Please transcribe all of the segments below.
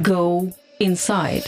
Go inside.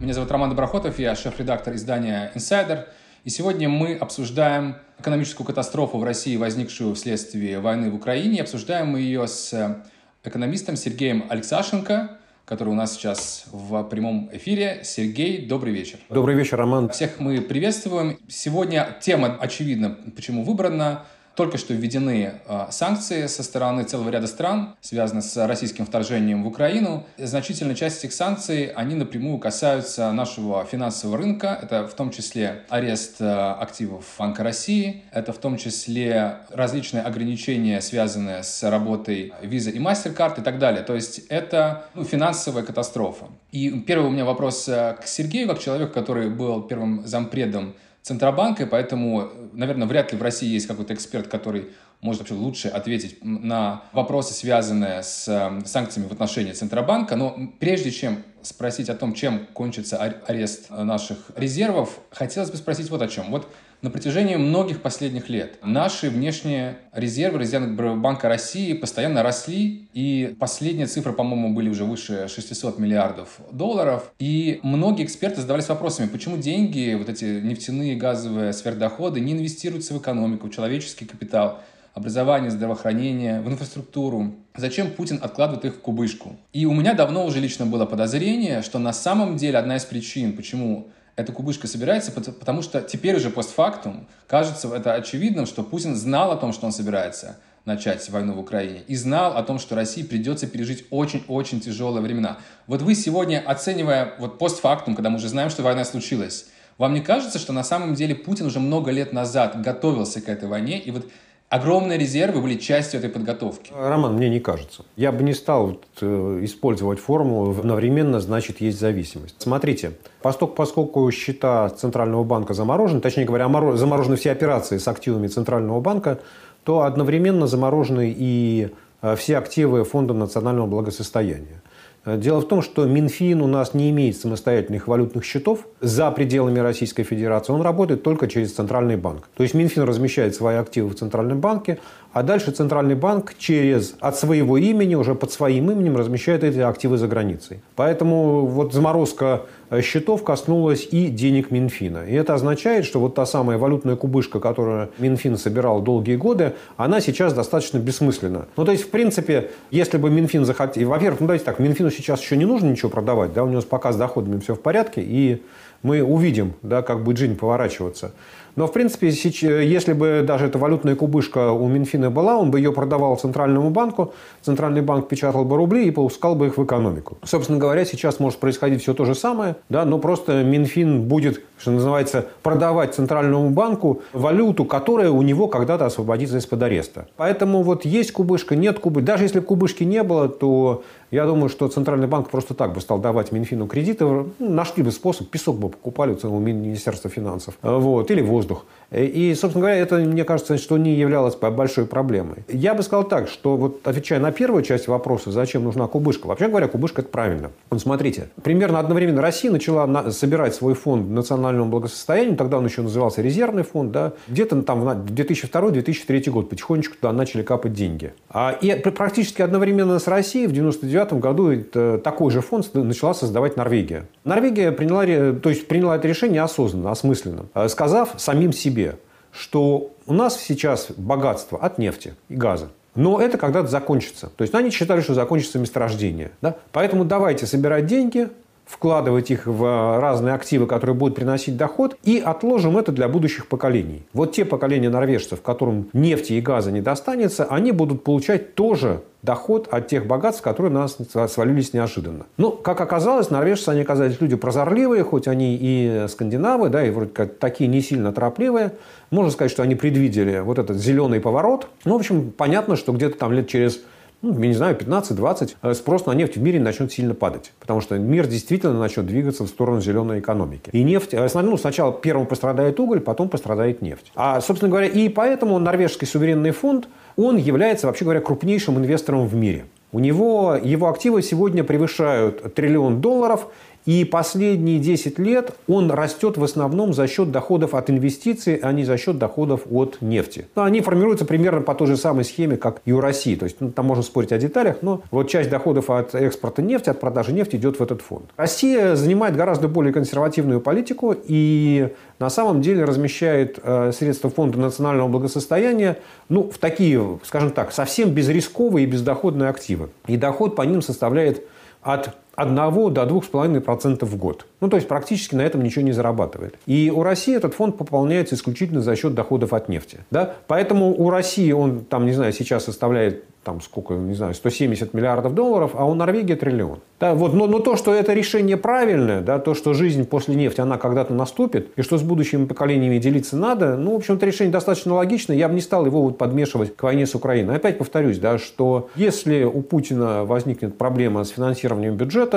Меня зовут Роман Доброхотов, я шеф-редактор издания Insider. И сегодня мы обсуждаем экономическую катастрофу в России, возникшую вследствие войны в Украине. И обсуждаем мы ее с экономистом Сергеем Алексашенко, который у нас сейчас в прямом эфире. Сергей, добрый вечер. Добрый вечер, Роман. Всех мы приветствуем. Сегодня тема, очевидно, почему выбрана. Только что введены э, санкции со стороны целого ряда стран, связанных с российским вторжением в Украину. Значительная часть этих санкций, они напрямую касаются нашего финансового рынка. Это в том числе арест э, активов Банка России, это в том числе различные ограничения, связанные с работой Visa и MasterCard и так далее. То есть это ну, финансовая катастрофа. И первый у меня вопрос э, к Сергею, как человеку, который был первым зампредом Центробанка, и поэтому, наверное, вряд ли в России есть какой-то эксперт, который может вообще лучше ответить на вопросы, связанные с эм, санкциями в отношении Центробанка. Но прежде чем спросить о том, чем кончится арест наших резервов, хотелось бы спросить вот о чем. Вот на протяжении многих последних лет наши внешние резервы Резервного банка России постоянно росли, и последние цифры, по-моему, были уже выше 600 миллиардов долларов. И многие эксперты задавались вопросами, почему деньги, вот эти нефтяные, газовые сверхдоходы не инвестируются в экономику, в человеческий капитал, образование, здравоохранение, в инфраструктуру. Зачем Путин откладывает их в кубышку? И у меня давно уже лично было подозрение, что на самом деле одна из причин, почему эта кубышка собирается, потому что теперь уже постфактум кажется это очевидным, что Путин знал о том, что он собирается начать войну в Украине, и знал о том, что России придется пережить очень-очень тяжелые времена. Вот вы сегодня, оценивая вот постфактум, когда мы уже знаем, что война случилась, вам не кажется, что на самом деле Путин уже много лет назад готовился к этой войне, и вот огромные резервы были частью этой подготовки. Роман, мне не кажется. Я бы не стал э, использовать формулу «одновременно значит есть зависимость». Смотрите, поскольку, поскольку счета Центрального банка заморожены, точнее говоря, заморожены все операции с активами Центрального банка, то одновременно заморожены и э, все активы Фонда национального благосостояния. Э, дело в том, что Минфин у нас не имеет самостоятельных валютных счетов за пределами Российской Федерации. Он работает только через Центральный банк. То есть Минфин размещает свои активы в Центральном банке, а дальше Центральный банк через, от своего имени, уже под своим именем размещает эти активы за границей. Поэтому вот заморозка э, счетов коснулась и денег Минфина. И это означает, что вот та самая валютная кубышка, которую Минфин собирал долгие годы, она сейчас достаточно бессмысленна. Ну, то есть, в принципе, если бы Минфин захотел... Во-первых, ну, давайте так, Минфину сейчас еще не нужно ничего продавать, да, у него пока с доходами все в порядке, и мы увидим, да, как будет жизнь поворачиваться. Но, в принципе, если бы даже эта валютная кубышка у Минфина была, он бы ее продавал Центральному банку, Центральный банк печатал бы рубли и пускал бы их в экономику. Собственно говоря, сейчас может происходить все то же самое, да, но просто Минфин будет, что называется, продавать Центральному банку валюту, которая у него когда-то освободится из-под ареста. Поэтому вот есть кубышка, нет кубышки. Даже если кубышки не было, то я думаю, что Центральный банк просто так бы стал давать Минфину кредиты, нашли бы способ, песок бы покупали у Министерства финансов, вот, или воздух. И, собственно говоря, это, мне кажется, что не являлось большой проблемой. Я бы сказал так, что вот отвечая на первую часть вопроса, зачем нужна кубышка, вообще говоря, кубышка – это правильно. Вот смотрите, примерно одновременно Россия начала собирать свой фонд национального благосостояния, тогда он еще назывался резервный фонд, да, где-то там в 2002-2003 год потихонечку туда начали капать деньги. А, и практически одновременно с Россией в 99 году такой же фонд начала создавать Норвегия. Норвегия приняла, то есть приняла это решение осознанно, осмысленно, сказав самим себе, себе, что у нас сейчас богатство от нефти и газа. Но это когда-то закончится. То есть они считали, что закончится месторождение. Да? Поэтому давайте собирать деньги, вкладывать их в разные активы, которые будут приносить доход, и отложим это для будущих поколений. Вот те поколения норвежцев, которым нефти и газа не достанется, они будут получать тоже доход от тех богатств, которые на нас свалились неожиданно. Ну, как оказалось, норвежцы, они оказались люди прозорливые, хоть они и скандинавы, да, и вроде как такие не сильно торопливые. Можно сказать, что они предвидели вот этот зеленый поворот. Ну, в общем, понятно, что где-то там лет через ну, я не знаю, 15-20, э, спрос на нефть в мире начнет сильно падать. Потому что мир действительно начнет двигаться в сторону зеленой экономики. И нефть, э, ну, сначала первым пострадает уголь, потом пострадает нефть. А, собственно говоря, и поэтому норвежский суверенный фонд – он является, вообще говоря, крупнейшим инвестором в мире. У него его активы сегодня превышают триллион долларов, И последние 10 лет он растет в основном за счет доходов от инвестиций, а не за счет доходов от нефти. Но они формируются примерно по той же самой схеме, как и у России. То есть ну, там можно спорить о деталях, но вот часть доходов от экспорта нефти, от продажи нефти идет в этот фонд. Россия занимает гораздо более консервативную политику и на самом деле размещает э, средства фонда национального благосостояния ну, в такие, скажем так, совсем безрисковые и бездоходные активы. И доход по ним составляет от 1 до 2,5% в год. Ну, то есть практически на этом ничего не зарабатывает. И у России этот фонд пополняется исключительно за счет доходов от нефти. Да? Поэтому у России он, там, не знаю, сейчас составляет там сколько, не знаю, 170 миллиардов долларов, а у Норвегии триллион. Да, вот, но, но то, что это решение правильное, да, то, что жизнь после нефти, она когда-то наступит, и что с будущими поколениями делиться надо, ну, в общем-то, решение достаточно логичное. Я бы не стал его вот подмешивать к войне с Украиной. Опять повторюсь, да, что если у Путина возникнет проблема с финансированием бюджета,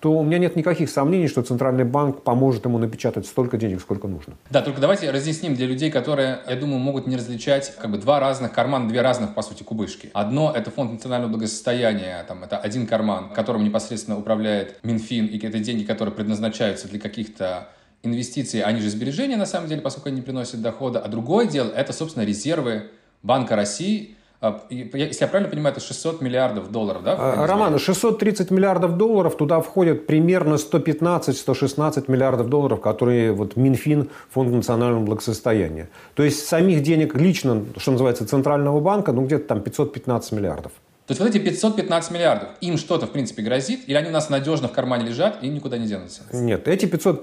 то у меня нет никаких сомнений, что Центральный банк поможет ему напечатать столько денег, сколько нужно. Да, только давайте разъясним для людей, которые, я думаю, могут не различать как бы два разных кармана, две разных, по сути, кубышки. Одно – это фонд национального благосостояния, там, это один карман, которым непосредственно управляет Минфин, и это деньги, которые предназначаются для каких-то инвестиций, они же сбережения, на самом деле, поскольку они не приносят дохода. А другое дело – это, собственно, резервы Банка России – если я правильно понимаю, это 600 миллиардов долларов, да? А, Роман, 630 миллиардов долларов, туда входят примерно 115-116 миллиардов долларов, которые вот Минфин, Фонд национального благосостояния. То есть самих денег лично, что называется, Центрального банка, ну где-то там 515 миллиардов. То есть вот эти 515 миллиардов, им что-то в принципе грозит, или они у нас надежно в кармане лежат и никуда не денутся? Нет, эти 500,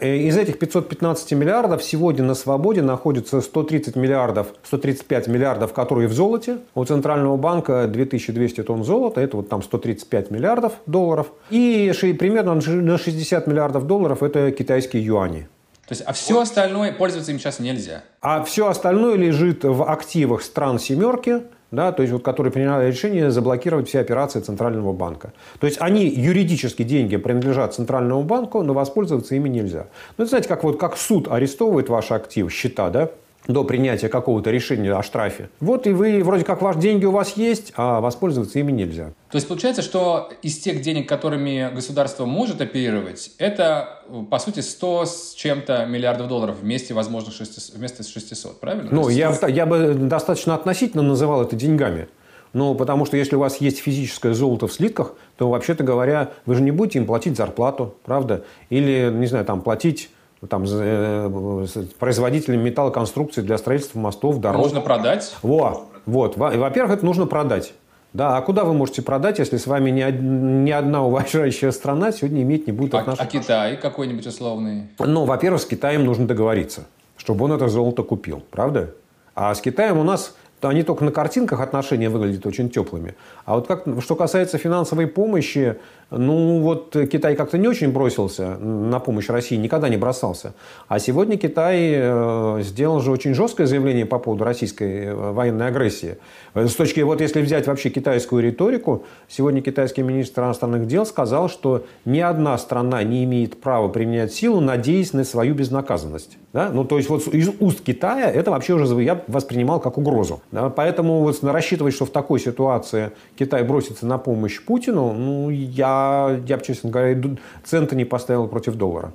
э, из этих 515 миллиардов сегодня на свободе находится 130 миллиардов, 135 миллиардов, которые в золоте. У Центрального банка 2200 тонн золота, это вот там 135 миллиардов долларов. И примерно на 60 миллиардов долларов это китайские юани. То есть, а все остальное пользоваться им сейчас нельзя? А все остальное лежит в активах стран семерки – да, то есть вот, которые приняли решение заблокировать все операции Центрального банка. То есть они юридически деньги принадлежат Центральному банку, но воспользоваться ими нельзя. Ну, знаете, как, вот, как суд арестовывает ваши активы, счета, да, до принятия какого-то решения о штрафе. Вот и вы, вроде как, ваши деньги у вас есть, а воспользоваться ими нельзя. То есть получается, что из тех денег, которыми государство может оперировать, это, по сути, 100 с чем-то миллиардов долларов вместе, возможно, 600, вместе с 600, правильно? Ну, я, я бы достаточно относительно называл это деньгами. Ну, потому что если у вас есть физическое золото в слитках, то, вообще-то говоря, вы же не будете им платить зарплату, правда? Или, не знаю, там, платить там, э, производителям металлоконструкций для строительства мостов, дорог. Нужно продать? Во, вот. Во-первых, это нужно продать. Да, а куда вы можете продать, если с вами ни, ни одна уважающая страна сегодня иметь не будет а, отношения? А Китай какой-нибудь условный? Ну, во-первых, с Китаем нужно договориться, чтобы он это золото купил, правда? А с Китаем у нас они только на картинках отношения выглядят очень теплыми. А вот как, что касается финансовой помощи, ну вот Китай как-то не очень бросился на помощь России, никогда не бросался. А сегодня Китай э, сделал же очень жесткое заявление по поводу российской э, военной агрессии. С точки, вот если взять вообще китайскую риторику, сегодня китайский министр иностранных дел сказал, что ни одна страна не имеет права применять силу, надеясь на свою безнаказанность. Да? Ну, то есть вот из уст Китая это вообще уже я воспринимал как угрозу. Да? Поэтому вот рассчитывать, что в такой ситуации Китай бросится на помощь Путину, ну, я, я бы, честно говоря, цента не поставил против доллара.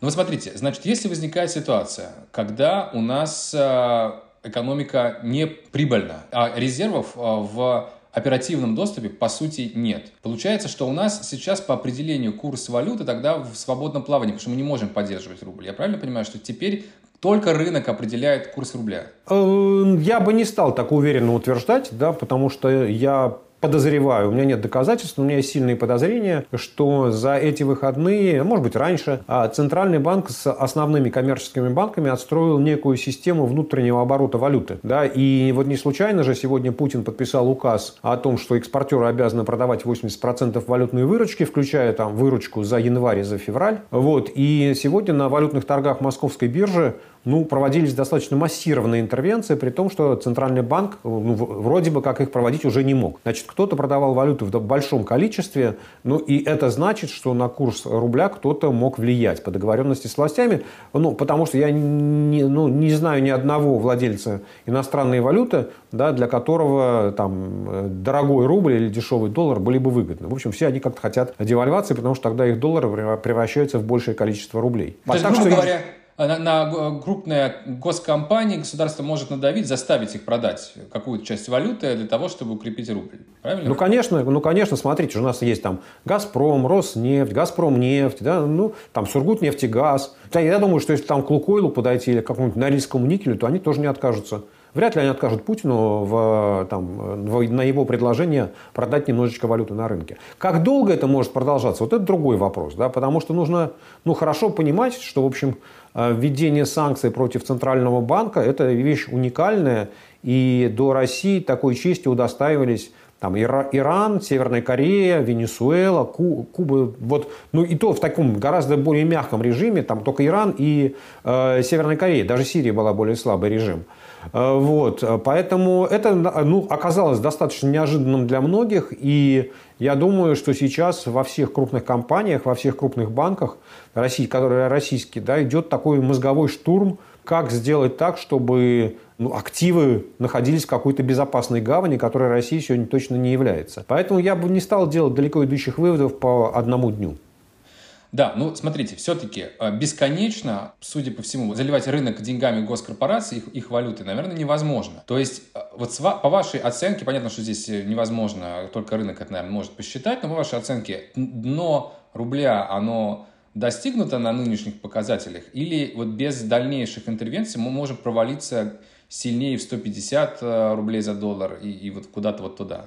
Ну, вот смотрите, значит, если возникает ситуация, когда у нас э, экономика не прибыльна, а резервов э, в оперативном доступе по сути нет. Получается, что у нас сейчас по определению курс валюты тогда в свободном плавании, потому что мы не можем поддерживать рубль. Я правильно понимаю, что теперь только рынок определяет курс рубля? Э, я бы не стал так уверенно утверждать, да, потому что я подозреваю, у меня нет доказательств, но у меня есть сильные подозрения, что за эти выходные, может быть раньше, а, Центральный банк с основными коммерческими банками отстроил некую систему внутреннего оборота валюты. Да? И вот не случайно же сегодня Путин подписал указ о том, что экспортеры обязаны продавать 80% валютной выручки, включая там выручку за январь и за февраль. Вот. И сегодня на валютных торгах московской биржи ну, проводились достаточно массированные интервенции, при том, что Центральный банк ну, вроде бы как их проводить уже не мог. Значит, кто-то продавал валюту в большом количестве, ну и это значит, что на курс рубля кто-то мог влиять по договоренности с властями, ну, потому что я не, ну, не знаю ни одного владельца иностранной валюты, да, для которого там дорогой рубль или дешевый доллар были бы выгодны. В общем, все они как-то хотят девальвации, потому что тогда их доллары превращаются в большее количество рублей. То есть, так, грубо что говоря, на, на крупные госкомпании государство может надавить, заставить их продать какую-то часть валюты для того, чтобы укрепить рубль. Правильно? Ну, конечно, ну, конечно, смотрите, у нас есть там Газпром, Роснефть, Газпром нефть, да, ну, там Сургутнефтегаз. Я думаю, что если там к Лукойлу подойти или к какому-нибудь Норильскому никелю, то они тоже не откажутся. Вряд ли они откажут Путину в, там, в, на его предложение продать немножечко валюты на рынке. Как долго это может продолжаться, вот это другой вопрос. Да? Потому что нужно ну, хорошо понимать, что, в общем, э, введение санкций против Центрального банка – это вещь уникальная. И до России такой чести удостаивались там Иран, Северная Корея, Венесуэла, Куба, вот, ну и то в таком гораздо более мягком режиме, там только Иран и э, Северная Корея, даже Сирия была более слабый режим. Э, вот, поэтому это ну, оказалось достаточно неожиданным для многих, и я думаю, что сейчас во всех крупных компаниях, во всех крупных банках, России, которые российские, да, идет такой мозговой штурм, как сделать так, чтобы ну, активы находились в какой-то безопасной гавани, которой Россия сегодня точно не является. Поэтому я бы не стал делать далеко идущих выводов по одному дню. Да, ну смотрите, все-таки э, бесконечно, судя по всему, заливать рынок деньгами госкорпораций, их, их валюты, наверное, невозможно. То есть, э, вот по вашей оценке, понятно, что здесь э, невозможно, только рынок это, наверное, может посчитать, но по вашей оценке, дно рубля, оно достигнуто на нынешних показателях, или вот без дальнейших интервенций мы можем провалиться сильнее в 150 рублей за доллар и, и вот куда-то вот туда?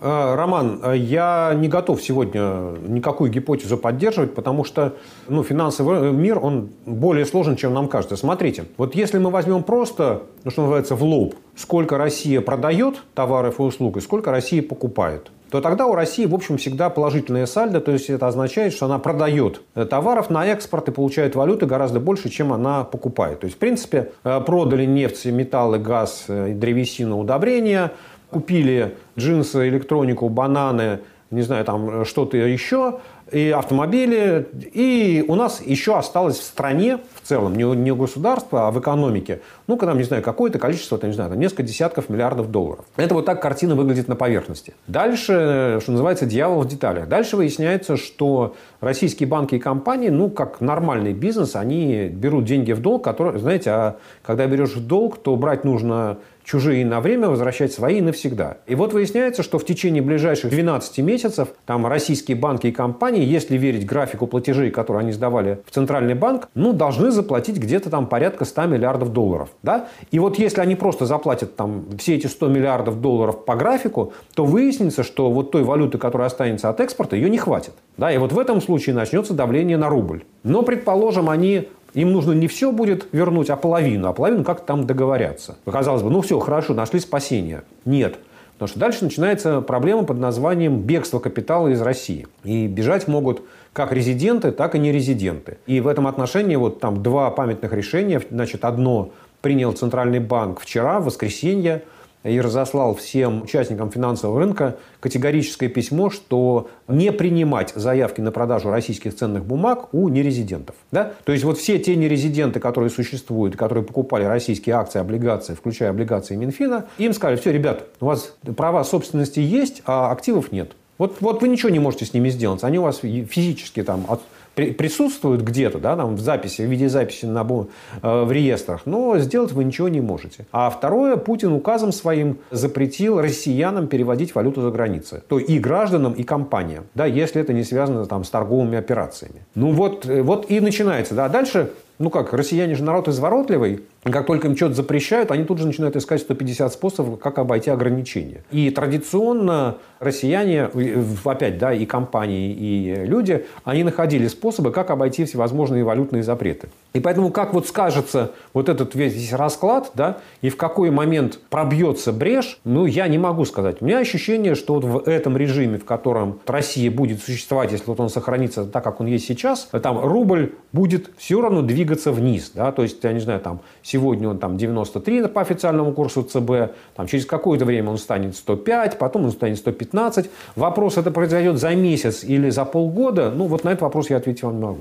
А, Роман, а я не готов сегодня никакую гипотезу поддерживать, потому что ну, финансовый мир, он более сложен, чем нам кажется. Смотрите, вот если мы возьмем просто, ну, что называется, в лоб, сколько Россия продает товаров и услуг и сколько Россия покупает, то тогда у России, в общем, всегда положительное сальдо, то есть это означает, что она продает товаров на экспорт и получает валюты гораздо больше, чем она покупает. То есть, в принципе, э, продали нефть, металлы, газ, э, древесину, удобрения – купили джинсы, электронику, бананы, не знаю, там что-то еще, и автомобили. И у нас еще осталось в стране, целом, не, не государство, а в экономике, ну, когда, не знаю, какое-то количество, там, не знаю, там, несколько десятков миллиардов долларов. Это вот так картина выглядит на поверхности. Дальше, что называется, дьявол в деталях. Дальше выясняется, что российские банки и компании, ну, как нормальный бизнес, они берут деньги в долг, которые, знаете, а когда берешь в долг, то брать нужно чужие на время, возвращать свои навсегда. И вот выясняется, что в течение ближайших 12 месяцев там российские банки и компании, если верить графику платежей, которые они сдавали в Центральный банк, ну, должны заплатить где-то там порядка 100 миллиардов долларов. Да? И вот если они просто заплатят там все эти 100 миллиардов долларов по графику, то выяснится, что вот той валюты, которая останется от экспорта, ее не хватит. Да? И вот в этом случае начнется давление на рубль. Но, предположим, они им нужно не все будет вернуть, а половину. А половину как-то там договорятся. Казалось бы, ну все, хорошо, нашли спасение. Нет. Потому что дальше начинается проблема под названием бегство капитала из России. И бежать могут как резиденты, так и нерезиденты. И в этом отношении вот там два памятных решения. Значит, одно принял Центральный банк вчера, в воскресенье, и разослал всем участникам финансового рынка категорическое письмо, что не принимать заявки на продажу российских ценных бумаг у нерезидентов. Да? То есть вот все те нерезиденты, которые существуют, которые покупали российские акции, облигации, включая облигации Минфина, им сказали, все, ребят, у вас права собственности есть, а активов нет. Вот, вот вы ничего не можете с ними сделать. Они у вас физически там от, присутствуют где-то, да, там в записи, в виде записи на, э, в реестрах, но сделать вы ничего не можете. А второе, Путин указом своим запретил россиянам переводить валюту за границу. То и гражданам, и компаниям, да, если это не связано там, с торговыми операциями. Ну вот, э, вот и начинается. Да. Дальше ну как, россияне же народ изворотливый, как только им что-то запрещают, они тут же начинают искать 150 способов, как обойти ограничения. И традиционно россияне, опять, да, и компании, и люди, они находили способы, как обойти всевозможные валютные запреты. И поэтому, как вот скажется вот этот весь расклад, да, и в какой момент пробьется брешь, ну, я не могу сказать. У меня ощущение, что вот в этом режиме, в котором Россия будет существовать, если вот он сохранится так, как он есть сейчас, там рубль будет все равно двигаться вниз, да, то есть, я не знаю, там, сегодня он там 93 по официальному курсу ЦБ, там, через какое-то время он станет 105, потом он станет 115. Вопрос, это произойдет за месяц или за полгода, ну, вот на этот вопрос я ответить вам не могу.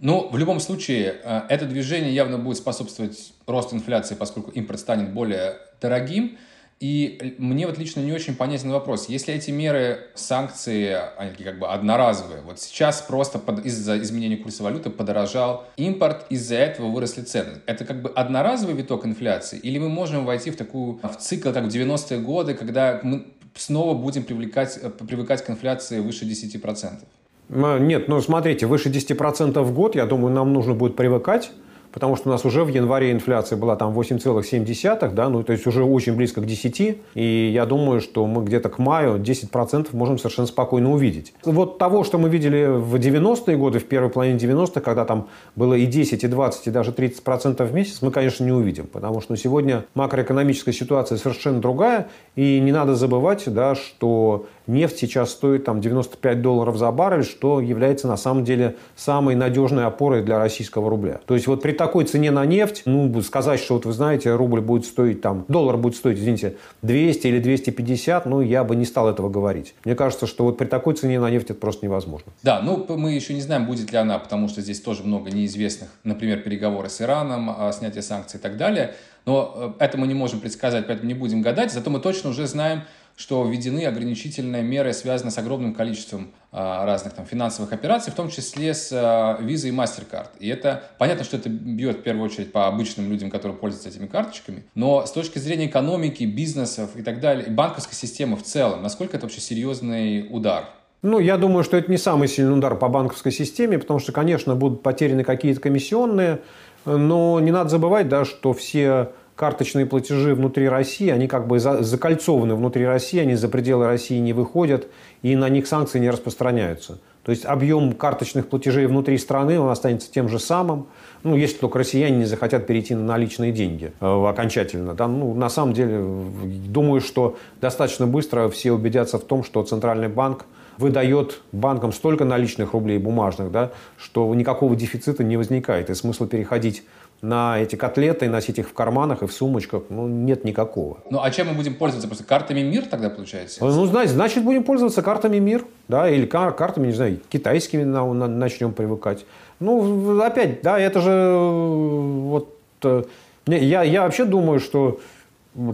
Ну, в любом случае, э, это движение явно будет способствовать росту инфляции, поскольку импорт станет более дорогим. И мне вот лично не очень понятен вопрос. Если эти меры, санкции, они как бы одноразовые, вот сейчас просто из-за изменения курса валюты подорожал импорт, из-за этого выросли цены. Это как бы одноразовый виток инфляции? Или мы можем войти в такую, в цикл, как в 90-е годы, когда мы снова будем привлекать, привыкать к инфляции выше 10%? Нет, ну смотрите, выше 10% в год, я думаю, нам нужно будет привыкать потому что у нас уже в январе инфляция была там 8,7, да, ну то есть уже очень близко к 10, и я думаю, что мы где-то к маю 10% можем совершенно спокойно увидеть. Вот того, что мы видели в 90-е годы, в первой половине 90-х, когда там было и 10, и 20, и даже 30% в месяц, мы, конечно, не увидим, потому что сегодня макроэкономическая ситуация совершенно другая, и не надо забывать, да, что Нефть сейчас стоит там 95 долларов за баррель, что является на самом деле самой надежной опорой для российского рубля. То есть вот при такой цене на нефть, ну, сказать, что вот вы знаете, рубль будет стоить там, доллар будет стоить, извините, 200 или 250, ну, я бы не стал этого говорить. Мне кажется, что вот при такой цене на нефть это просто невозможно. Да, ну, мы еще не знаем, будет ли она, потому что здесь тоже много неизвестных, например, переговоры с Ираном, снятие санкций и так далее. Но э, это мы не можем предсказать, поэтому не будем гадать. Зато мы точно уже знаем, что введены ограничительные меры, связанные с огромным количеством а, разных там, финансовых операций, в том числе с а, Visa и MasterCard. И это понятно, что это бьет в первую очередь по обычным людям, которые пользуются этими карточками, но с точки зрения экономики, бизнесов и так далее, и банковской системы в целом, насколько это вообще серьезный удар? Ну, я думаю, что это не самый сильный удар по банковской системе, потому что, конечно, будут потеряны какие-то комиссионные, но не надо забывать, да, что все карточные платежи внутри России, они как бы закольцованы внутри России, они за пределы России не выходят, и на них санкции не распространяются. То есть объем карточных платежей внутри страны он останется тем же самым, ну, если только россияне не захотят перейти на наличные деньги э, окончательно. Да, ну, на самом деле, думаю, что достаточно быстро все убедятся в том, что Центральный банк выдает банкам столько наличных рублей бумажных, да, что никакого дефицита не возникает, и смысла переходить на эти котлеты, носить их в карманах и в сумочках, ну, нет никакого. Ну, а чем мы будем пользоваться? Просто картами МИР тогда получается? Ну, значит, значит будем пользоваться картами МИР, да, или кар картами, не знаю, китайскими на, на, начнем привыкать. Ну, опять, да, это же вот... Э, я, я вообще думаю, что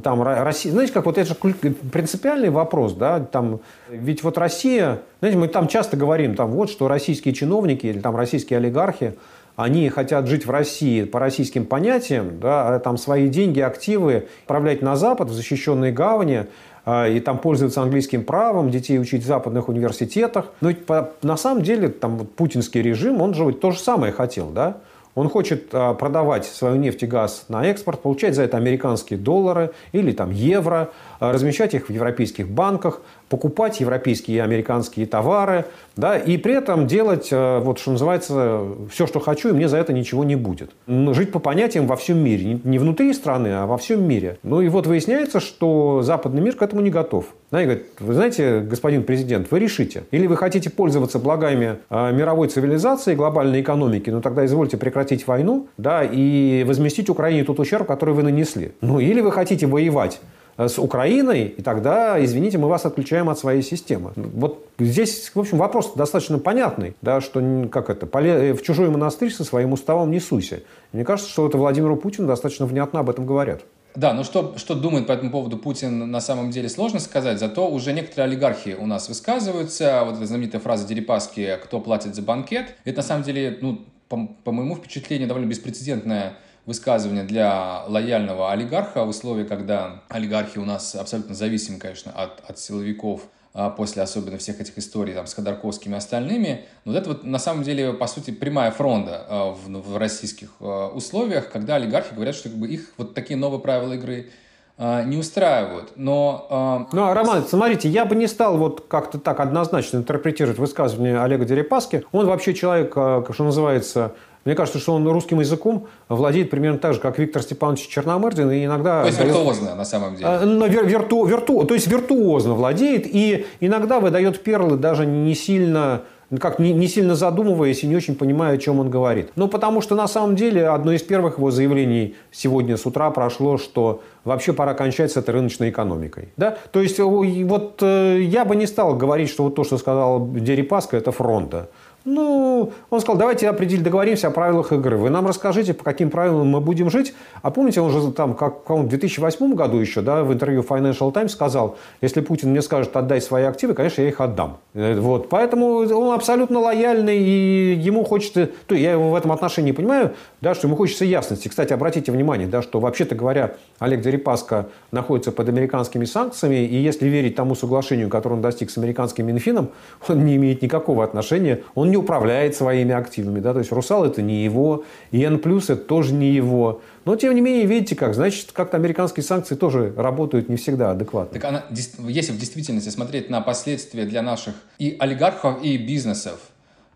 там Россия, знаете, как вот это же принципиальный вопрос, да, там, ведь вот Россия, знаете, мы там часто говорим, там вот, что российские чиновники или там российские олигархи, они хотят жить в России по российским понятиям, да, а там свои деньги, активы отправлять на Запад, в защищенные гавани, а, и там пользоваться английским правом, детей учить в западных университетах. Но ведь по, на самом деле там вот, путинский режим, он же то же самое хотел, да? Он хочет а, продавать свою нефть и газ на экспорт, получать за это американские доллары или там евро, размещать их в европейских банках, покупать европейские и американские товары, да, и при этом делать, э, вот что называется, все, что хочу, и мне за это ничего не будет. Жить по понятиям во всем мире. Не внутри страны, а во всем мире. Ну и вот выясняется, что западный мир к этому не готов. Да, и говорит, вы знаете, господин президент, вы решите. Или вы хотите пользоваться благами э, мировой цивилизации, глобальной экономики, ну тогда извольте прекратить войну, да, и возместить Украине тот ущерб, который вы нанесли. Ну или вы хотите воевать с Украиной, и тогда, извините, мы вас отключаем от своей системы. Вот здесь, в общем, вопрос достаточно понятный, да, что как это, э, в чужой монастырь со своим уставом не суйся. Мне кажется, что это Владимиру Путину достаточно внятно об этом говорят. Да, ну что, что думает по этому поводу Путин, на самом деле сложно сказать, зато уже некоторые олигархи у нас высказываются. Вот эта знаменитая фраза Дерипаски «Кто платит за банкет?» Это на самом деле, ну, по, по моему впечатлению, довольно беспрецедентная высказывание для лояльного олигарха в условиях, когда олигархи у нас абсолютно зависимы, конечно, от, от силовиков а, после особенно всех этих историй там, с Ходорковским и остальными. Но вот это вот на самом деле, по сути, прямая фронта а, в, в российских а, условиях, когда олигархи говорят, что как бы, их вот такие новые правила игры не устраивают. Но, ну, а, Роман, смотрите, я бы не стал вот как-то так однозначно интерпретировать высказывание Олега Дерипаски. Он вообще человек, что называется, мне кажется, что он русским языком владеет примерно так же, как Виктор Степанович Черномырдин, и иногда... То есть дает... виртуозно, на самом деле. А, вир, вирту, вирту, то есть виртуозно владеет, и иногда выдает перлы даже не сильно как не, не сильно задумываясь и не очень понимая, о чем он говорит. Ну, потому что на самом деле одно из первых его заявлений сегодня с утра прошло, что вообще пора кончать с этой рыночной экономикой. Да? То есть вот э, я бы не стал говорить, что вот то, что сказал Дерипаска, это фронта. Ну, он сказал, давайте определим, договоримся о правилах игры. Вы нам расскажите, по каким правилам мы будем жить. А помните, он же там, как в 2008 году еще, да, в интервью Financial Times сказал, если Путин мне скажет, отдай свои активы, конечно, я их отдам. Э, вот. Поэтому он абсолютно лояльный, и ему хочется, то я его в этом отношении понимаю, да, что ему хочется ясности. Кстати, обратите внимание, да, что вообще-то говоря, Олег Дерипаска находится под американскими санкциями, и если верить тому соглашению, которое он достиг с американским Минфином, он не имеет никакого отношения, он не управляет своими активами. Да? То есть «Русал» – это не его, и «Н+,» – это тоже не его. Но, тем не менее, видите как, значит, как-то американские санкции тоже работают не всегда адекватно. Так она, если в действительности смотреть на последствия для наших и олигархов, и бизнесов,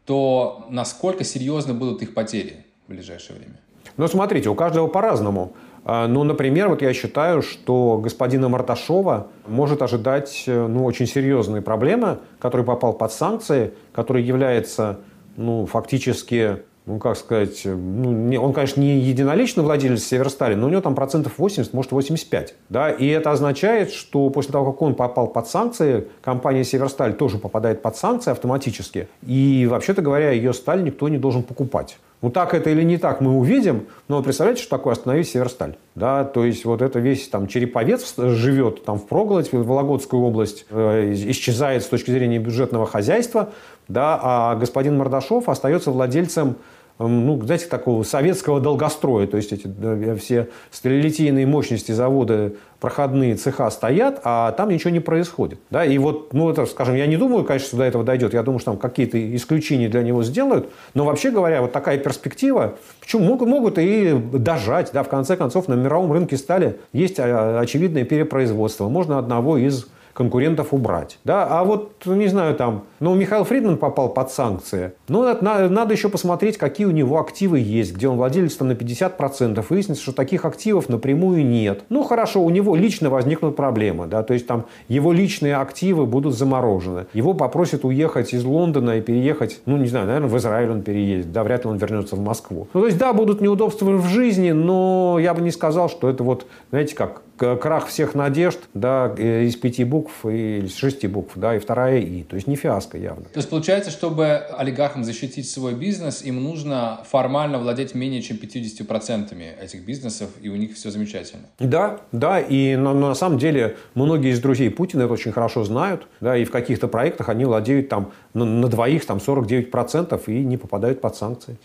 то насколько серьезны будут их потери в ближайшее время? Ну, смотрите, у каждого по-разному. А, ну, например, вот я считаю, что господина Марташова может ожидать э, ну, очень серьезные проблемы, который попал под санкции, который является ну, фактически ну, как сказать, ну, не, он, конечно, не единоличный владелец Северстали, но у него там процентов 80, может, 85. Да? И это означает, что после того, как он попал под санкции, компания Северсталь тоже попадает под санкции автоматически. И, вообще-то говоря, ее сталь никто не должен покупать. Ну, так это или не так, мы увидим. Но представляете, что такое остановить Северсталь? Да, то есть вот это весь там Череповец живет там в Проголодь, в Вологодскую область, э, исчезает с точки зрения бюджетного хозяйства, да, а господин Мордашов остается владельцем ну, знаете, такого советского долгостроя. То есть эти все стрелелитейные мощности завода, проходные цеха стоят, а там ничего не происходит. Да? И вот, ну, это, скажем, я не думаю, конечно, что до этого дойдет. Я думаю, что там какие-то исключения для него сделают. Но вообще говоря, вот такая перспектива, почему могут, могут и дожать. Да? В конце концов, на мировом рынке стали есть а, очевидное перепроизводство. Можно одного из конкурентов убрать. Да? А вот, не знаю, там, ну, Михаил Фридман попал под санкции. Ну, надо, надо еще посмотреть, какие у него активы есть, где он владелец там на 50%. Выяснится, что таких активов напрямую нет. Ну, хорошо, у него лично возникнут проблемы. Да? То есть, там, его личные активы будут заморожены. Его попросят уехать из Лондона и переехать, ну, не знаю, наверное, в Израиль он переедет. Да, вряд ли он вернется в Москву. Ну, то есть, да, будут неудобства в жизни, но я бы не сказал, что это вот, знаете, как крах всех надежд, да, э, из пяти букв и из шести букв, да, и вторая «и». То есть не фиаско явно. То есть получается, чтобы олигархам защитить свой бизнес, им нужно формально владеть менее чем 50% этих бизнесов, и у них все замечательно. Да, да, и на, на самом деле многие из друзей Путина это очень хорошо знают, да, и в каких-то проектах они владеют там на, на двоих там 49% и не попадают под санкции.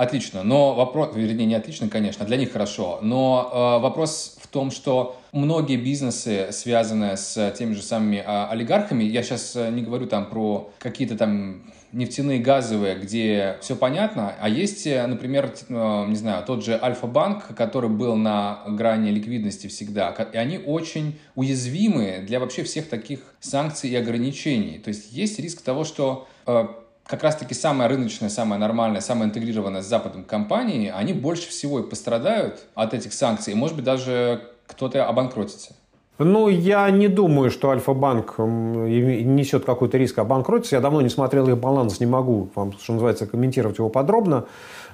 Отлично, но вопрос, вернее, не отлично, конечно, для них хорошо, но э, вопрос в том, что многие бизнесы, связанные с теми же самыми э, олигархами, я сейчас э, не говорю там про какие-то там нефтяные, газовые, где все понятно, а есть, э, например, э, не знаю, тот же Альфа-банк, который был на грани ликвидности всегда, и они очень уязвимы для вообще всех таких санкций и ограничений. То есть есть риск того, что э, как раз-таки самая рыночная, самая нормальная, самая интегрированная с Западом компании, они больше всего и пострадают от этих санкций. И, может быть, даже кто-то обанкротится. Ну, я не думаю, что Альфа-банк несет какой-то риск обанкротиться. Я давно не смотрел их баланс, не могу вам, что называется, комментировать его подробно.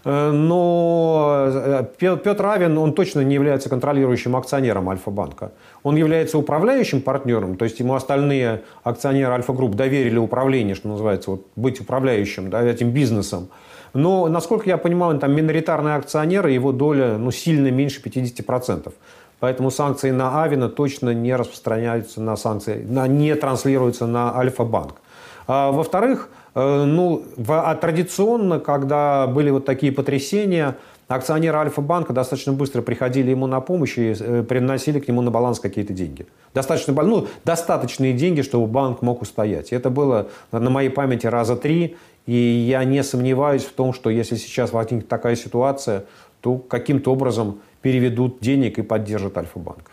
Э, но э, Петр Авин, он точно не является контролирующим акционером Альфа-банка. Он является управляющим партнером, то есть ему остальные акционеры Альфа-групп доверили управление, что называется, вот, быть управляющим да, этим бизнесом. Но, насколько я понимаю, он там миноритарный акционер, и его доля ну, сильно меньше 50%. Поэтому санкции на Авина точно не распространяются на санкции, на, не транслируются на Альфа-банк. А, во-вторых, э, ну, а традиционно, когда были вот такие потрясения, акционеры Альфа-банка достаточно быстро приходили ему на помощь и э, приносили к нему на баланс какие-то деньги. Достаточно, ну, достаточные деньги, чтобы банк мог устоять. Это было на моей памяти раза три. И я не сомневаюсь в том, что если сейчас возникнет такая ситуация, то каким-то образом переведут денег и поддержат Альфа-банк.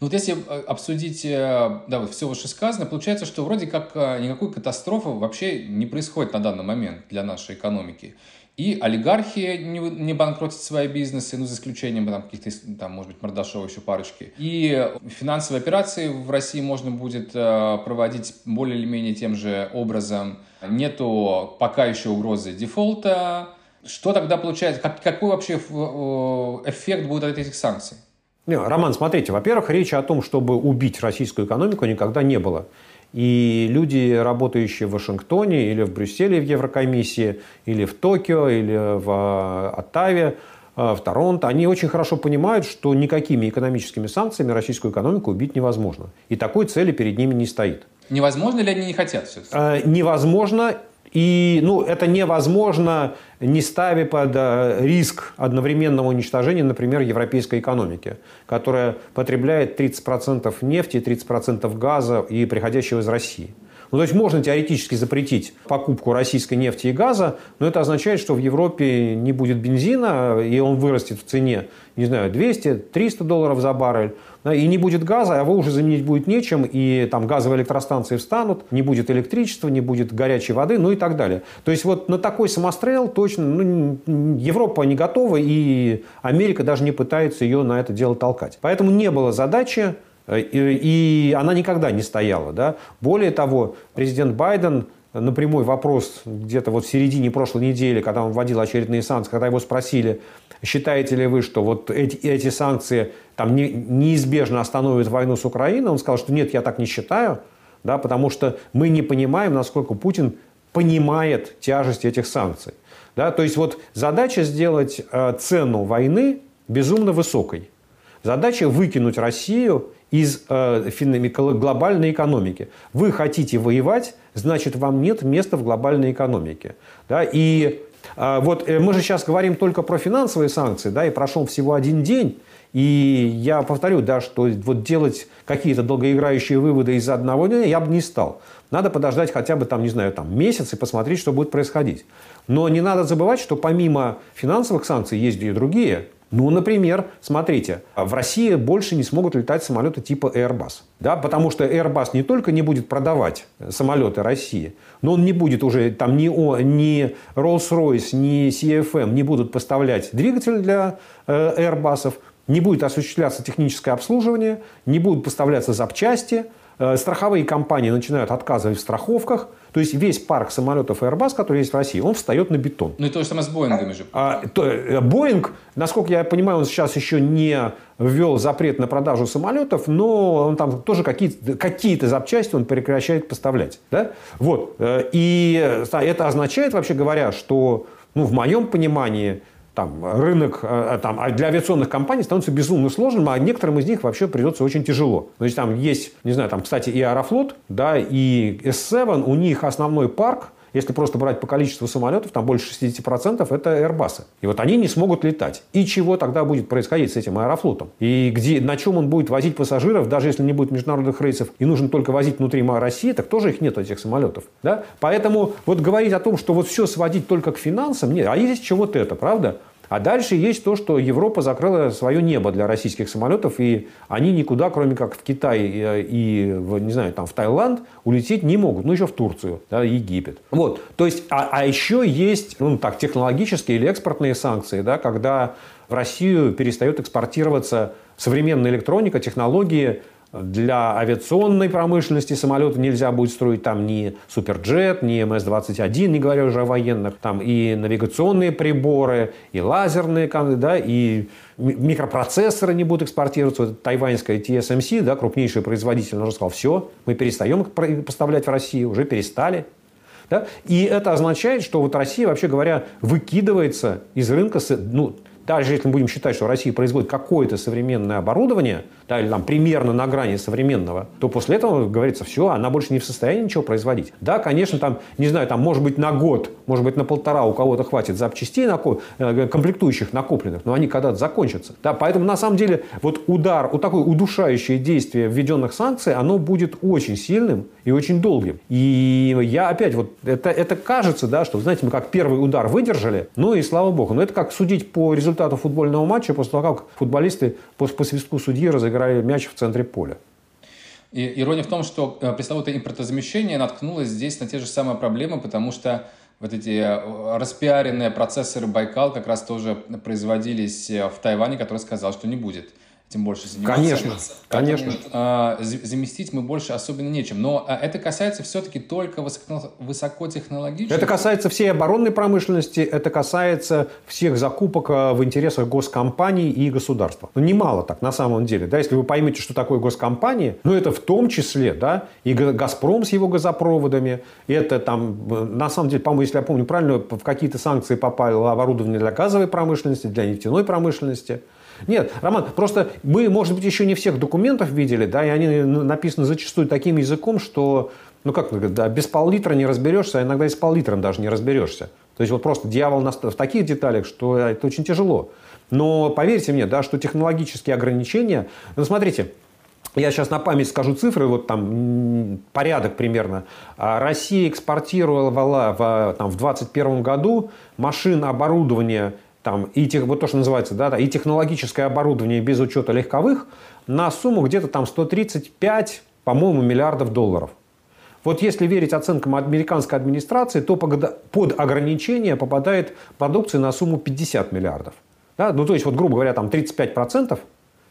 Ну вот если э, обсудить э, да, вот все вышесказанное, получается, что вроде как никакой катастрофы вообще не происходит на данный момент для нашей экономики. И олигархи не, не банкротят свои бизнесы, ну, за исключением там, каких-то, там, может быть, Мордашова еще парочки. И финансовые операции в России можно будет э, проводить более или менее тем же образом. Нету пока еще угрозы дефолта. Что тогда получается? Как, какой вообще э, эффект будет от этих санкций? Не, Роман, смотрите, во-первых, речи о том, чтобы убить российскую экономику, никогда не было. И люди, работающие в Вашингтоне или в Брюсселе в Еврокомиссии, или в Токио, или в а, Оттаве, а, в Торонто, они очень хорошо понимают, что никакими экономическими санкциями российскую экономику убить невозможно. И такой цели перед ними не стоит. Невозможно ли они не хотят все это? Невозможно. И ну, это невозможно, не ставя под э, риск одновременного уничтожения, например, европейской экономики, которая потребляет 30% нефти, 30% газа и приходящего из России. Ну, то есть можно теоретически запретить покупку российской нефти и газа, но это означает, что в Европе не будет бензина, и он вырастет в цене, не знаю, 200-300 долларов за баррель и не будет газа, а его уже заменить будет нечем, и там газовые электростанции встанут, не будет электричества, не будет горячей воды, ну и так далее. То есть вот на такой самострел точно ну, Европа не готова, и Америка даже не пытается ее на это дело толкать. Поэтому не было задачи э, и она никогда не стояла. Да? Более того, президент Байден на прямой вопрос где-то вот в середине прошлой недели, когда он вводил очередные санкции, когда его спросили, считаете ли вы, что вот эти, эти санкции там не, неизбежно остановят войну с Украиной, он сказал, что нет, я так не считаю, да, потому что мы не понимаем, насколько Путин понимает тяжесть этих санкций. Да, то есть вот задача сделать э, цену войны безумно высокой. Задача выкинуть Россию из э, глобальной экономики. Вы хотите воевать, значит, вам нет места в глобальной экономике. Да? И э, вот э, мы же сейчас говорим только про финансовые санкции, да, и прошел всего один день. И я повторю, да, что вот делать какие-то долгоиграющие выводы из одного дня я бы не стал. Надо подождать хотя бы там, не знаю, там месяц и посмотреть, что будет происходить. Но не надо забывать, что помимо финансовых санкций есть и другие. Ну, например, смотрите, в России больше не смогут летать самолеты типа Airbus. Да, потому что Airbus не только не будет продавать самолеты России, но он не будет уже, там ни, ни Rolls-Royce, ни CFM не будут поставлять двигатель для э, Airbus, не будет осуществляться техническое обслуживание, не будут поставляться запчасти, Э, страховые компании начинают отказывать в страховках. То есть весь парк самолетов Airbus, который есть в России, он встает на бетон. Ну и то же самое с Боингами же. А, то, э, Боинг, насколько я понимаю, он сейчас еще не ввел запрет на продажу самолетов, но он там тоже какие-то какие запчасти он прекращает поставлять. Да? Вот. Э, и это означает, вообще говоря, что ну, в моем понимании там, рынок э, там, а для авиационных компаний становится безумно сложным, а некоторым из них вообще придется очень тяжело. Есть там есть, не знаю, там, кстати, и Аэрофлот, да, и S7, у них основной парк если просто брать по количеству самолетов, там больше 60% это Airbus. И вот они не смогут летать. И чего тогда будет происходить с этим аэрофлотом? И где, на чем он будет возить пассажиров, даже если не будет международных рейсов, и нужно только возить внутри России, так тоже их нет, этих самолетов. Да? Поэтому вот говорить о том, что вот все сводить только к финансам, нет. А есть чего-то это, правда? А дальше есть то, что Европа закрыла свое небо для российских самолетов, и они никуда, кроме как в Китай э, и, в, не знаю, там, в Таиланд, улететь не могут. Ну, еще в Турцию, да, Египет. Вот. То есть, а, а еще есть, ну, так, технологические или экспортные санкции, да, когда в Россию перестает экспортироваться современная электроника, технологии, для авиационной промышленности самолеты нельзя будет строить там ни Суперджет, ни МС-21, не говоря уже о военных. Там и навигационные приборы, и лазерные, да, и микропроцессоры не будут экспортироваться. Вот тайваньская TSMC, да, крупнейший производитель, он уже сказал, все, мы перестаем поставлять в Россию, уже перестали. Да? И это означает, что вот Россия, вообще говоря, выкидывается из рынка ну, даже если мы будем считать, что Россия производит какое-то современное оборудование, да, или там примерно на грани современного, то после этого говорится, все, она больше не в состоянии ничего производить. Да, конечно, там, не знаю, там, может быть, на год, может быть, на полтора у кого-то хватит запчастей, э, комплектующих накопленных, но они когда-то закончатся. Да, поэтому, на самом деле, вот удар, вот такое удушающее действие введенных санкций, оно будет очень сильным и очень долгим. И я опять, вот это, это кажется, да, что, знаете, мы как первый удар выдержали, ну и слава богу. Но это как судить по результату футбольного матча после того, как футболисты по, по свистку судьи разыграли мяч в центре поля. И ирония в том, что э, пресловутое импортозамещение наткнулось здесь на те же самые проблемы, потому что вот эти э, распиаренные процессоры Байкал как раз тоже производились э, в Тайване, который сказал, что не будет тем больше заниматься. Конечно, конечно. Э, заместить мы больше особенно нечем. Но э, это касается все-таки только высоко, высокотехнологичных. Это касается всей оборонной промышленности, это касается всех закупок э, в интересах госкомпаний и государства. Ну, немало так на самом деле. Да, если вы поймете, что такое госкомпании, ну, это в том числе, да, и «Газпром» с его газопроводами, это там, на самом деле, по-моему, если я помню правильно, в какие-то санкции попало оборудование для газовой промышленности, для нефтяной промышленности – нет, Роман, просто мы, может быть, еще не всех документов видели, да, и они написаны зачастую таким языком, что, ну как, да, без пол-литра не разберешься, а иногда и с пол-литром даже не разберешься. То есть вот просто дьявол в таких деталях, что это очень тяжело. Но поверьте мне, да, что технологические ограничения... Ну, смотрите, я сейчас на память скажу цифры, вот там порядок примерно. А Россия экспортировала в, там, в 2021 году машин, оборудования там, и тех, вот то, что называется, да, и технологическое оборудование без учета легковых на сумму где-то там 135, по-моему, миллиардов долларов. Вот если верить оценкам американской администрации, то под ограничение попадает продукция на сумму 50 миллиардов. Да? Ну, то есть, вот, грубо говоря, там 35%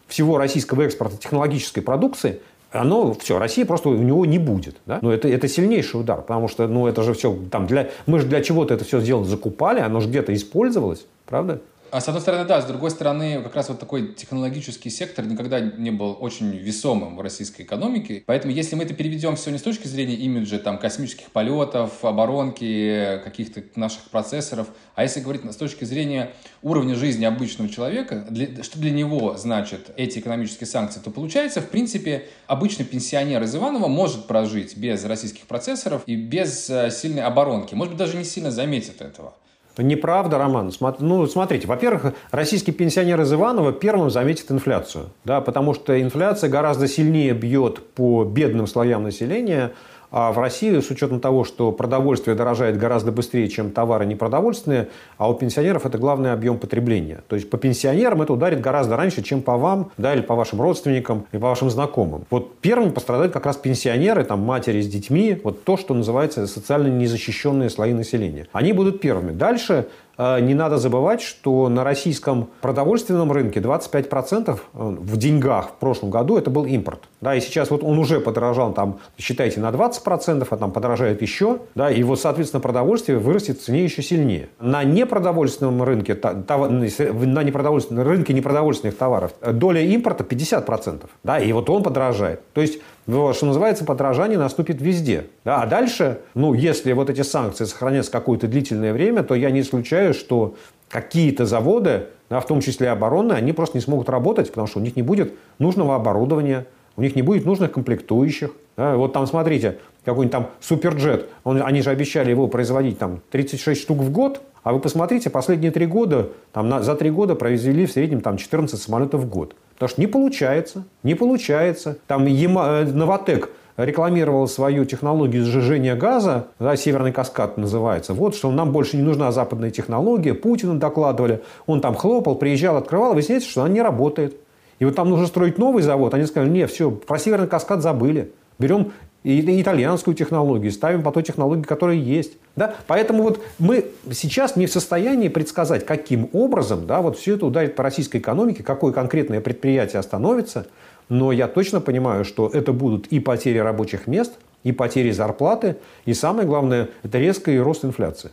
всего российского экспорта технологической продукции оно все, России просто у него не будет. Да? Но это, это сильнейший удар, потому что ну, это же все, там, для, мы же для чего-то это все сделано, закупали, оно же где-то использовалось, правда? А с одной стороны, да, с другой стороны, как раз вот такой технологический сектор никогда не был очень весомым в российской экономике. Поэтому, если мы это переведем все не с точки зрения имиджа, там, космических полетов, оборонки, каких-то наших процессоров, а если говорить с точки зрения уровня жизни обычного человека, для, что для него значит эти экономические санкции, то получается, в принципе, обычный пенсионер из Иванова может прожить без российских процессоров и без э, сильной оборонки. Может быть, даже не сильно заметит этого. Неправда, Роман. Ну, смотрите, во-первых, российский пенсионер из Иванова первым заметит инфляцию. Да, потому что инфляция гораздо сильнее бьет по бедным слоям населения, а в России, с учетом того, что продовольствие дорожает гораздо быстрее, чем товары непродовольственные, а у пенсионеров это главный объем потребления. То есть по пенсионерам это ударит гораздо раньше, чем по вам, да, или по вашим родственникам, и по вашим знакомым. Вот первым пострадают как раз пенсионеры, там, матери с детьми, вот то, что называется социально незащищенные слои населения. Они будут первыми. Дальше не надо забывать, что на российском продовольственном рынке 25% э, в деньгах в прошлом году это был импорт. Да, и сейчас вот он уже подорожал, там, считайте, на 20%, а там подорожает еще. Да, и вот, соответственно, продовольствие вырастет в цене еще сильнее. На непродовольственном рынке, на непродовольственном рынке непродовольственных товаров доля импорта 50%. Да, и вот он подорожает. То есть что называется, подражание наступит везде. А дальше, ну, если вот эти санкции сохранятся какое-то длительное время, то я не исключаю, что какие-то заводы, да, в том числе оборонные, они просто не смогут работать, потому что у них не будет нужного оборудования, у них не будет нужных комплектующих. Да? Вот там, смотрите, какой-нибудь там суперджет, он, они же обещали его производить там 36 штук в год, а вы посмотрите, последние три года, там, на, за три года произвели в среднем там, 14 самолетов в год. Потому что не получается, не получается. Там Ема, э, Новотек рекламировал свою технологию сжижения газа, да, «Северный каскад» называется, вот, что нам больше не нужна западная технология, Путину докладывали, он там хлопал, приезжал, открывал, выясняется, что она не работает. И вот там нужно строить новый завод, они сказали, нет, все, про «Северный каскад» забыли. Берем и итальянскую технологию, ставим по той технологии, которая есть. Да? Поэтому вот мы сейчас не в состоянии предсказать, каким образом да, вот все это ударит по российской экономике, какое конкретное предприятие остановится. Но я точно понимаю, что это будут и потери рабочих мест, и потери зарплаты, и самое главное, это резкий рост инфляции.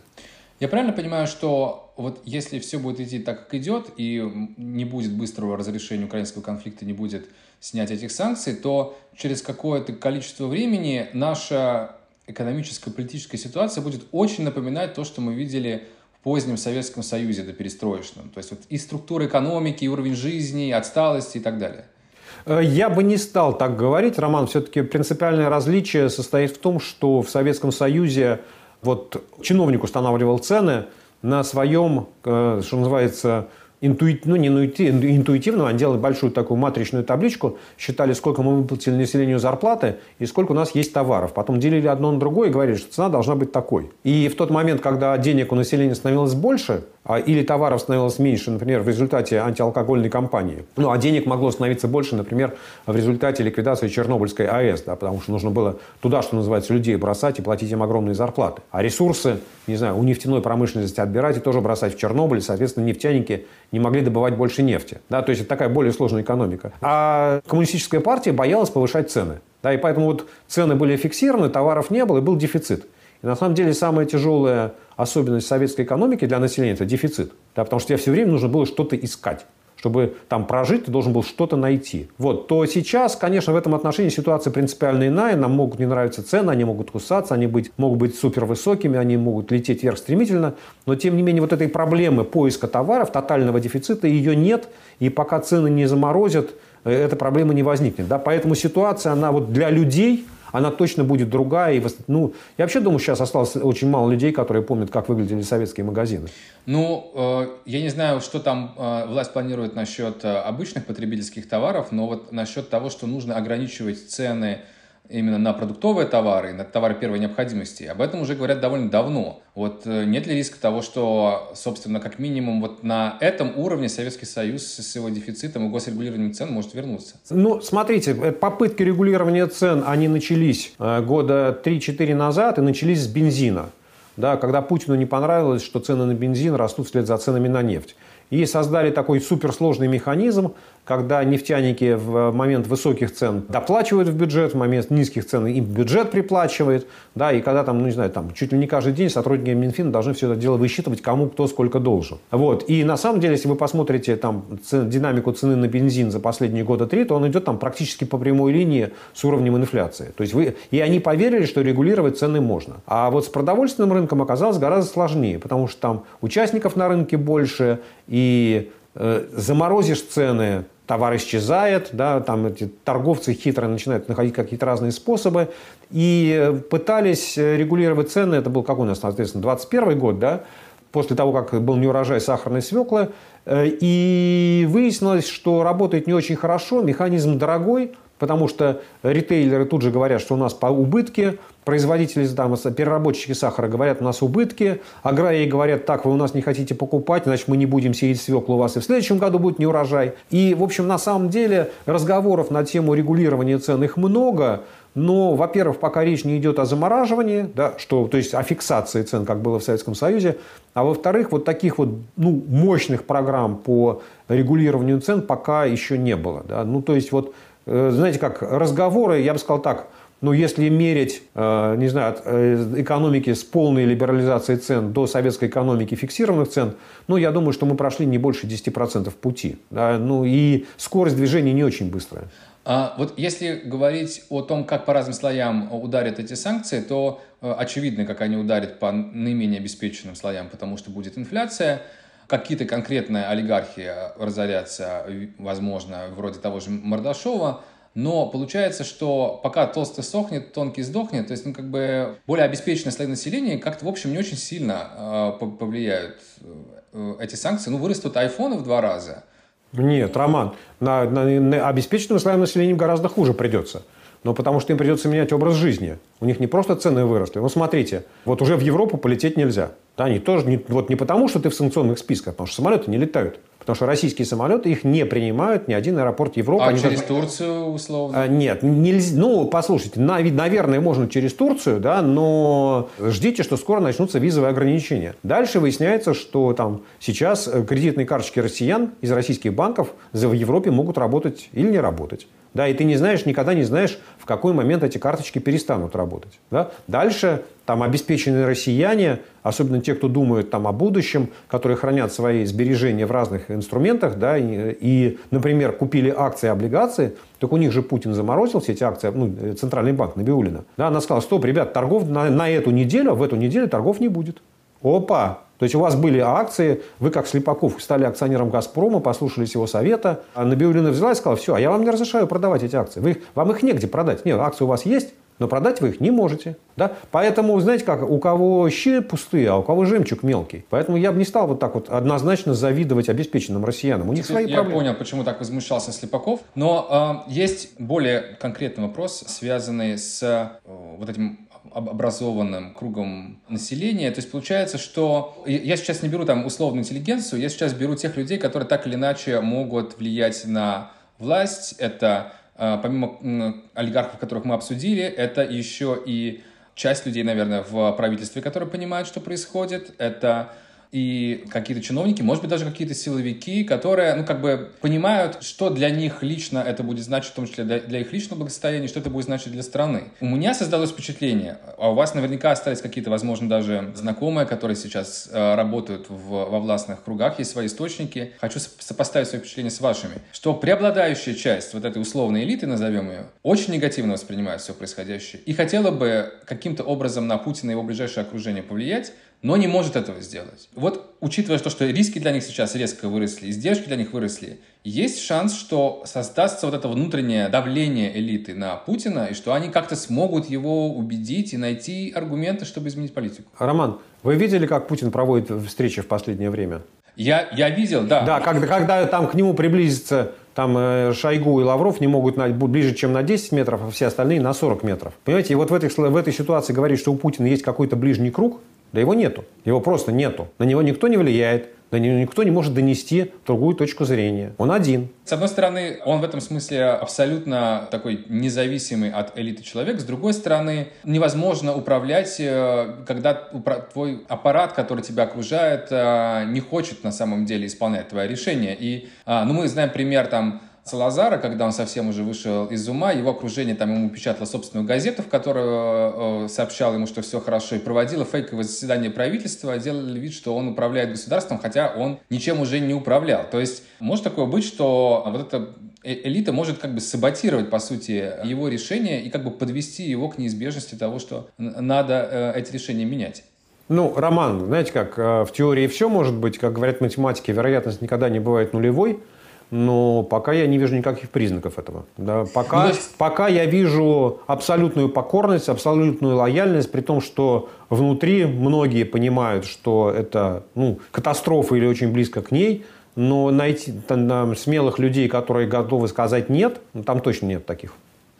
Я правильно понимаю, что вот если все будет идти так, как идет, и не будет быстрого разрешения украинского конфликта, не будет снять этих санкций, то через какое-то количество времени наша экономическая, политическая ситуация будет очень напоминать то, что мы видели позднем Советском Союзе до перестроечном? То есть вот и структура экономики, и уровень жизни, и отсталости и так далее. Э, я бы не стал так говорить, Роман. Все-таки принципиальное различие состоит в том, что в Советском Союзе вот чиновник устанавливал цены на своем, э, что называется, интуит, ну, не интуитивно, они делали большую такую матричную табличку, считали, сколько мы выплатили населению зарплаты и сколько у нас есть товаров. Потом делили одно на другое и говорили, что цена должна быть такой. И в тот момент, когда денег у населения становилось больше, или товаров становилось меньше, например, в результате антиалкогольной кампании, ну, а денег могло становиться больше, например, в результате ликвидации Чернобыльской АЭС, да, потому что нужно было туда, что называется, людей бросать и платить им огромные зарплаты. А ресурсы, не знаю, у нефтяной промышленности отбирать и тоже бросать в Чернобыль, соответственно, нефтяники не могли добывать больше нефти. Да, то есть это такая более сложная экономика. А коммунистическая партия боялась повышать цены. Да, и поэтому вот цены были фиксированы, товаров не было, и был дефицит. И на самом деле самая тяжелая особенность советской экономики для населения – это дефицит. Да, потому что тебе все время нужно было что-то искать чтобы там прожить, ты должен был что-то найти. Вот, то сейчас, конечно, в этом отношении ситуация принципиально иная. Нам могут не нравиться цены, они могут кусаться, они быть, могут быть супер высокими, они могут лететь вверх стремительно. Но, тем не менее, вот этой проблемы поиска товаров, тотального дефицита, ее нет. И пока цены не заморозят, э, эта проблема не возникнет. Да? Поэтому ситуация, она вот для людей – она точно будет другая. И, ну, я вообще думаю, сейчас осталось очень мало людей, которые помнят, как выглядели советские магазины. Ну, э, я не знаю, что там э, власть планирует насчет э, обычных потребительских товаров, но вот насчет того, что нужно ограничивать цены именно на продуктовые товары, на товары первой необходимости. Об этом уже говорят довольно давно. Вот э, нет ли риска того, что, собственно, как минимум вот на этом уровне Советский Союз с его дефицитом и госрегулированием цен может вернуться? Ну, смотрите, э, попытки регулирования цен, они начались э, года 3-4 назад и начались с бензина. Да, когда Путину не понравилось, что цены на бензин растут вслед за ценами на нефть. И создали такой суперсложный механизм, когда нефтяники в момент высоких цен доплачивают в бюджет, в момент низких цен им бюджет приплачивает, да, и когда там, ну не знаю, там чуть ли не каждый день сотрудники Минфина должны все это дело высчитывать, кому кто сколько должен. Вот. И на самом деле, если вы посмотрите там цен, динамику цены на бензин за последние года три, то он идет там практически по прямой линии с уровнем инфляции. То есть вы, и они поверили, что регулировать цены можно. А вот с продовольственным рынком оказалось гораздо сложнее, потому что там участников на рынке больше, и э, заморозишь цены, товар исчезает, да, там эти торговцы хитро начинают находить какие-то разные способы. И пытались регулировать цены, это был какой у нас, соответственно, 21 год, да, после того, как был неурожай сахарной свеклы. Э, и выяснилось, что работает не очень хорошо, механизм дорогой, потому что ритейлеры тут же говорят, что у нас по убытке, производители, там, переработчики сахара говорят, у нас убытки, аграрии говорят, так, вы у нас не хотите покупать, значит, мы не будем сеять свеклу у вас, и в следующем году будет не урожай. И, в общем, на самом деле разговоров на тему регулирования цен их много, но, во-первых, пока речь не идет о замораживании, да, что, то есть о фиксации цен, как было в Советском Союзе, а во-вторых, вот таких вот ну, мощных программ по регулированию цен пока еще не было. Да. Ну, то есть вот знаете как, разговоры, я бы сказал так, ну, если мерить, э, не знаю, э, экономики с полной либерализацией цен до советской экономики фиксированных цен, ну, я думаю, что мы прошли не больше 10% пути. Да? Ну, и скорость движения не очень быстрая. А вот если говорить о том, как по разным слоям ударят эти санкции, то очевидно, как они ударят по наименее обеспеченным слоям, потому что будет инфляция, какие-то конкретные олигархи разорятся, возможно, вроде того же Мордашова, но получается, что пока толстый сохнет, тонкий сдохнет, то есть, ну, как бы более обеспеченные слои населения как-то, в общем, не очень сильно э, повлияют э, эти санкции. Ну, вырастут айфоны в два раза. Нет, Роман, на, на, на обеспеченным слоям населения гораздо хуже придется. Но потому что им придется менять образ жизни. У них не просто цены выросли. Ну, смотрите, вот уже в Европу полететь нельзя. Да, они тоже не, вот не потому, что ты в санкционных списках, потому что самолеты не летают. Потому что российские самолеты их не принимают ни один аэропорт Европы. А Они через даже... Турцию условно? А, нет, нельзя. Ну, послушайте, наверное, можно через Турцию, да, но ждите, что скоро начнутся визовые ограничения. Дальше выясняется, что там сейчас э, кредитные карточки россиян из российских банков в Европе могут работать или не работать. Да, и ты не знаешь, никогда не знаешь, какой момент эти карточки перестанут работать. Да? Дальше там обеспеченные россияне, особенно те, кто думают там о будущем, которые хранят свои сбережения в разных инструментах, да, и, и например, купили акции облигации, так у них же Путин заморозил все эти акции, ну, Центральный банк Набиулина. Да, она сказала, стоп, ребят, торгов на, на эту неделю, в эту неделю торгов не будет. Опа, То есть у вас были акции, вы как Слепаков стали акционером «Газпрома», послушались его совета, а Набиуллина взяла и сказала, все, а я вам не разрешаю продавать эти акции. Вы, вам их негде продать. Нет, акции у вас есть, но продать вы их не можете. Да? Поэтому, знаете как, у кого щи пустые, а у кого жемчуг мелкий. Поэтому я бы не стал вот так вот однозначно завидовать обеспеченным россиянам. У них свои я проблемы. понял, почему так возмущался Слепаков. Но э, есть более конкретный вопрос, связанный с э, вот этим образованным кругом населения. То есть получается, что я сейчас не беру там условную интеллигенцию, я сейчас беру тех людей, которые так или иначе могут влиять на власть. Это а, помимо олигархов, которых мы обсудили, это еще и часть людей, наверное, в правительстве, которые понимают, что происходит. Это и какие-то чиновники, может быть, даже какие-то силовики, которые, ну, как бы понимают, что для них лично это будет значить, в том числе для, для их личного благосостояния, что это будет значить для страны. У меня создалось впечатление, а у вас наверняка остались какие-то, возможно, даже знакомые, которые сейчас э, работают в, во властных кругах, есть свои источники. Хочу сопоставить свои впечатления с вашими, что преобладающая часть вот этой условной элиты, назовем ее, очень негативно воспринимает все происходящее и хотела бы каким-то образом на Путина и его ближайшее окружение повлиять, но не может этого сделать. Вот, учитывая то, что риски для них сейчас резко выросли, издержки для них выросли, есть шанс, что создастся вот это внутреннее давление элиты на Путина, и что они как-то смогут его убедить и найти аргументы, чтобы изменить политику. Роман, вы видели, как Путин проводит встречи в последнее время? Я, я видел, да. Да, когда, когда там к нему приблизится там э, Шойгу и Лавров не могут на, ближе, чем на 10 метров, а все остальные на 40 метров. Понимаете, и вот в этой, в этой ситуации говорить, что у Путина есть какой-то ближний круг, да его нету. Его просто нету. На него никто не влияет. На него никто не может донести другую точку зрения. Он один. С одной стороны, он в этом смысле абсолютно такой независимый от элиты человек. С другой стороны, невозможно управлять, э, когда твой аппарат, который тебя окружает, э, не хочет на самом деле исполнять твое решение. И а, ну, мы знаем пример там Салазара, когда он совсем уже вышел из ума, его окружение там ему печатало собственную газету, в которой э, сообщало ему, что все хорошо, и проводило фейковое заседание правительства, делали вид, что он управляет государством, хотя он ничем уже не управлял. То есть может такое быть, что вот эта э, элита может как бы саботировать, по сути, его решение и как бы подвести его к неизбежности того, что надо э, эти решения менять. Ну, Роман, знаете как, в теории все может быть, как говорят математики, вероятность никогда не бывает нулевой но пока я не вижу никаких признаков этого. Да, пока, ну, пока я вижу абсолютную покорность, абсолютную лояльность, при том, что внутри многие понимают, что это ну, катастрофа или очень близко к ней, но найти там, смелых людей, которые готовы сказать «нет», ну, там точно нет таких.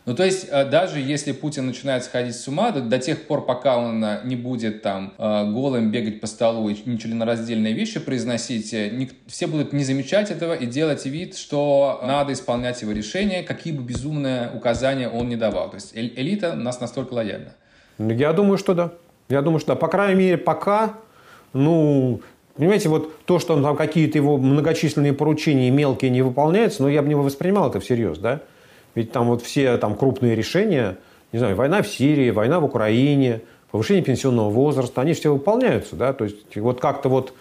Ну, то есть, э, даже если Путин начинает сходить с ума, до, до тех пор, пока он э, не будет там э, голым бегать по столу и нечленораздельные вещи произносить, не, все будут не замечать этого и делать вид, что надо исполнять его решения, какие бы безумные указания он не давал. То есть, элита у нас настолько лояльна. Я думаю, что да. Я думаю, что да. По крайней мере, пока, ну, Понимаете, вот то, что там какие-то его многочисленные поручения мелкие не выполняются, но я бы не воспринимал это всерьез, да? Ведь там вот все там крупные решения, не знаю, война в Сирии, война в Украине, повышение пенсионного возраста, они все выполняются, да, то есть вот как-то вот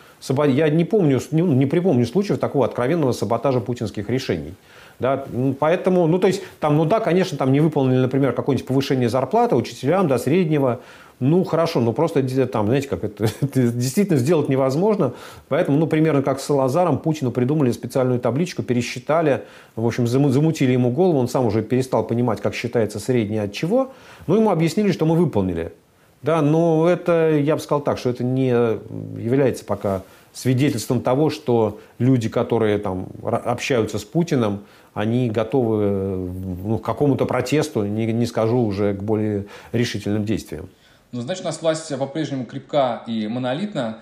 я не помню, не, припомню случаев такого откровенного саботажа путинских решений. Да, ну, поэтому, ну, то есть, там, ну да, конечно, там не выполнили, например, какое-нибудь повышение зарплаты учителям до среднего, ну, хорошо, но просто там, знаете, как это, это действительно сделать невозможно. Поэтому, ну, примерно как с Салазаром, Путину придумали специальную табличку, пересчитали, в общем, замутили ему голову, он сам уже перестал понимать, как считается среднее от чего. Ну, ему объяснили, что мы выполнили. Да, но это, я бы сказал так, что это не является пока свидетельством того, что люди, которые там общаются с Путиным, они готовы ну, к какому-то протесту, не, не скажу уже к более решительным действиям. Ну, значит, у нас власть по-прежнему крепка и монолитна.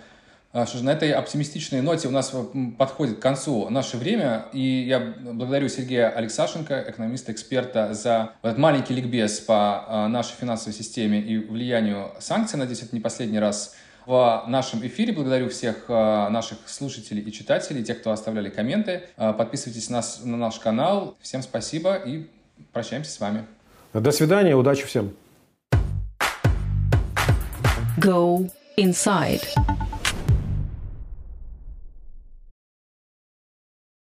А, что же, на этой оптимистичной ноте у нас подходит к концу наше время. И я благодарю Сергея Алексашенко, экономиста-эксперта, за этот маленький ликбез по а, нашей финансовой системе и влиянию санкций. Надеюсь, это не последний раз в нашем эфире. Благодарю всех а, наших слушателей и читателей, тех, кто оставляли комменты. Подписывайтесь на, на наш канал. Всем спасибо и прощаемся с вами. До свидания, удачи всем. Go inside.